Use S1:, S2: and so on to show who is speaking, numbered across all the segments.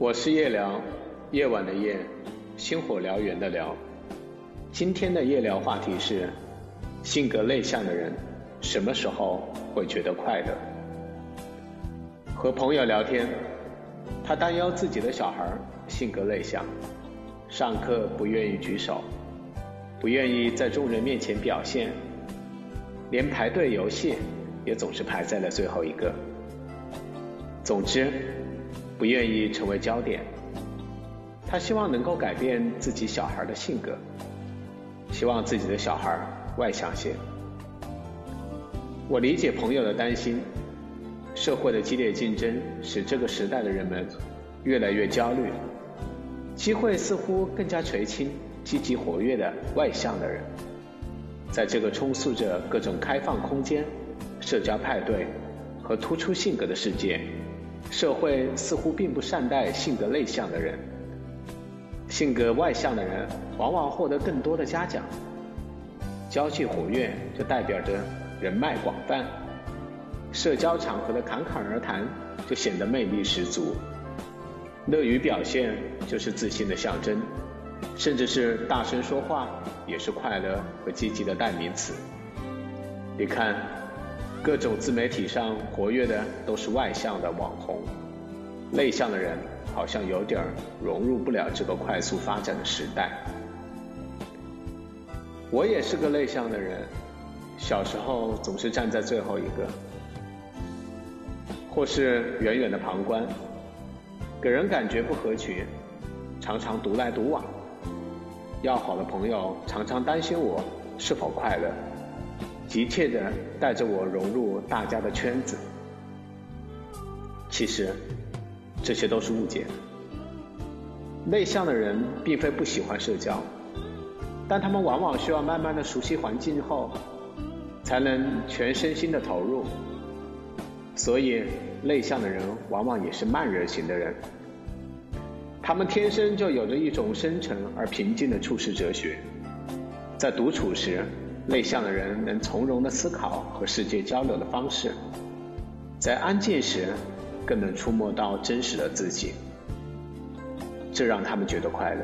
S1: 我是夜聊，夜晚的夜，星火燎原的燎。今天的夜聊话题是：性格内向的人什么时候会觉得快乐？和朋友聊天，他担忧自己的小孩性格内向，上课不愿意举手，不愿意在众人面前表现，连排队游戏也总是排在了最后一个。总之，不愿意成为焦点。他希望能够改变自己小孩的性格，希望自己的小孩外向些。我理解朋友的担心，社会的激烈竞争使这个时代的人们越来越焦虑，机会似乎更加垂青积极活跃的外向的人。在这个充斥着各种开放空间、社交派对和突出性格的世界。社会似乎并不善待性格内向的人，性格外向的人往往获得更多的嘉奖。交际活跃就代表着人脉广泛，社交场合的侃侃而谈就显得魅力十足。乐于表现就是自信的象征，甚至是大声说话也是快乐和积极的代名词。你看。各种自媒体上活跃的都是外向的网红，内向的人好像有点融入不了这个快速发展的时代。我也是个内向的人，小时候总是站在最后一个，或是远远的旁观，给人感觉不合群，常常独来独往。要好的朋友常常担心我是否快乐。急切地带着我融入大家的圈子，其实这些都是误解。内向的人并非不喜欢社交，但他们往往需要慢慢的熟悉环境后，才能全身心的投入。所以，内向的人往往也是慢热型的人。他们天生就有着一种深沉而平静的处世哲学，在独处时。内向的人能从容的思考和世界交流的方式，在安静时更能触摸到真实的自己，这让他们觉得快乐。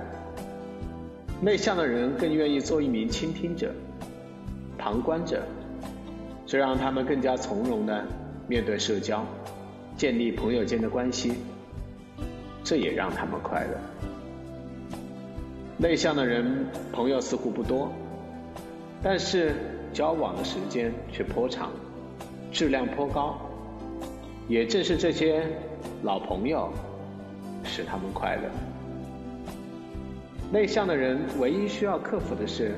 S1: 内向的人更愿意做一名倾听者、旁观者，这让他们更加从容的面对社交，建立朋友间的关系，这也让他们快乐。内向的人朋友似乎不多。但是交往的时间却颇长，质量颇高。也正是这些老朋友，使他们快乐。内向的人唯一需要克服的是，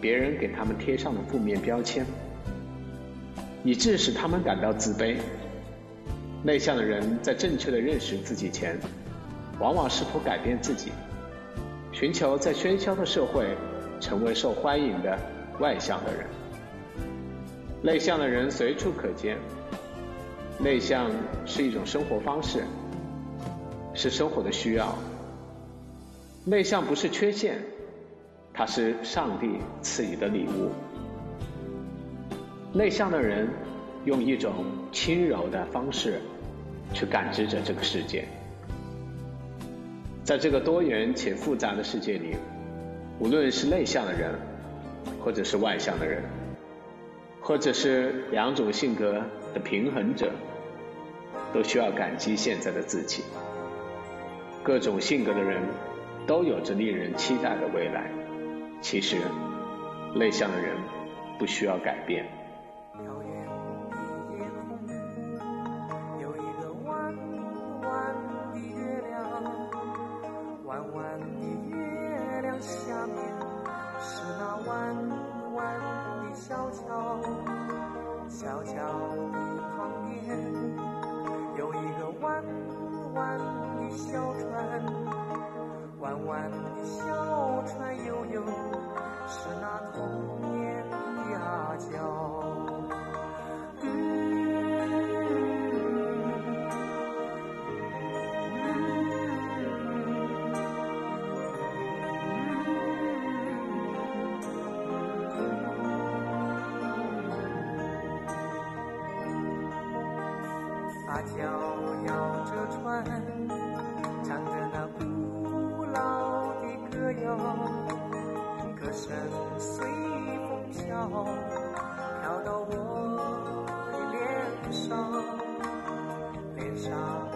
S1: 别人给他们贴上的负面标签，以致使他们感到自卑。内向的人在正确的认识自己前，往往试图改变自己，寻求在喧嚣的社会成为受欢迎的。外向的人，内向的人随处可见。内向是一种生活方式，是生活的需要。内向不是缺陷，它是上帝赐予的礼物。内向的人用一种轻柔的方式去感知着这个世界。在这个多元且复杂的世界里，无论是内向的人。或者是外向的人，或者是两种性格的平衡者，都需要感激现在的自己。各种性格的人都有着令人期待的未来。其实，内向的人不需要改变。小桥的旁边有一个弯弯的小船，弯弯的小船悠悠，是那童年的阿娇。阿娇摇着船，
S2: 唱着那古老的歌谣，歌声随风飘，飘到我的脸上，脸上。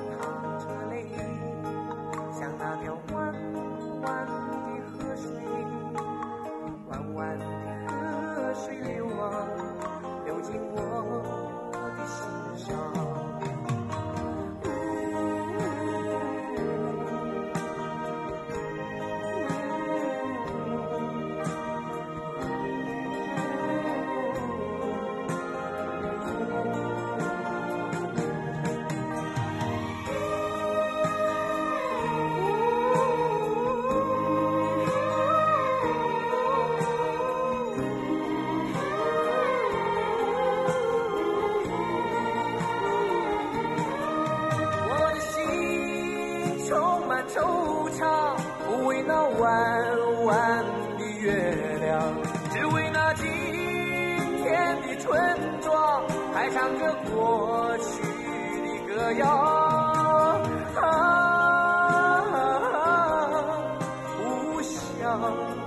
S2: 惆怅，不为那弯弯的月亮，只为那今天的村庄，还唱着过去的歌谣。啊，故乡。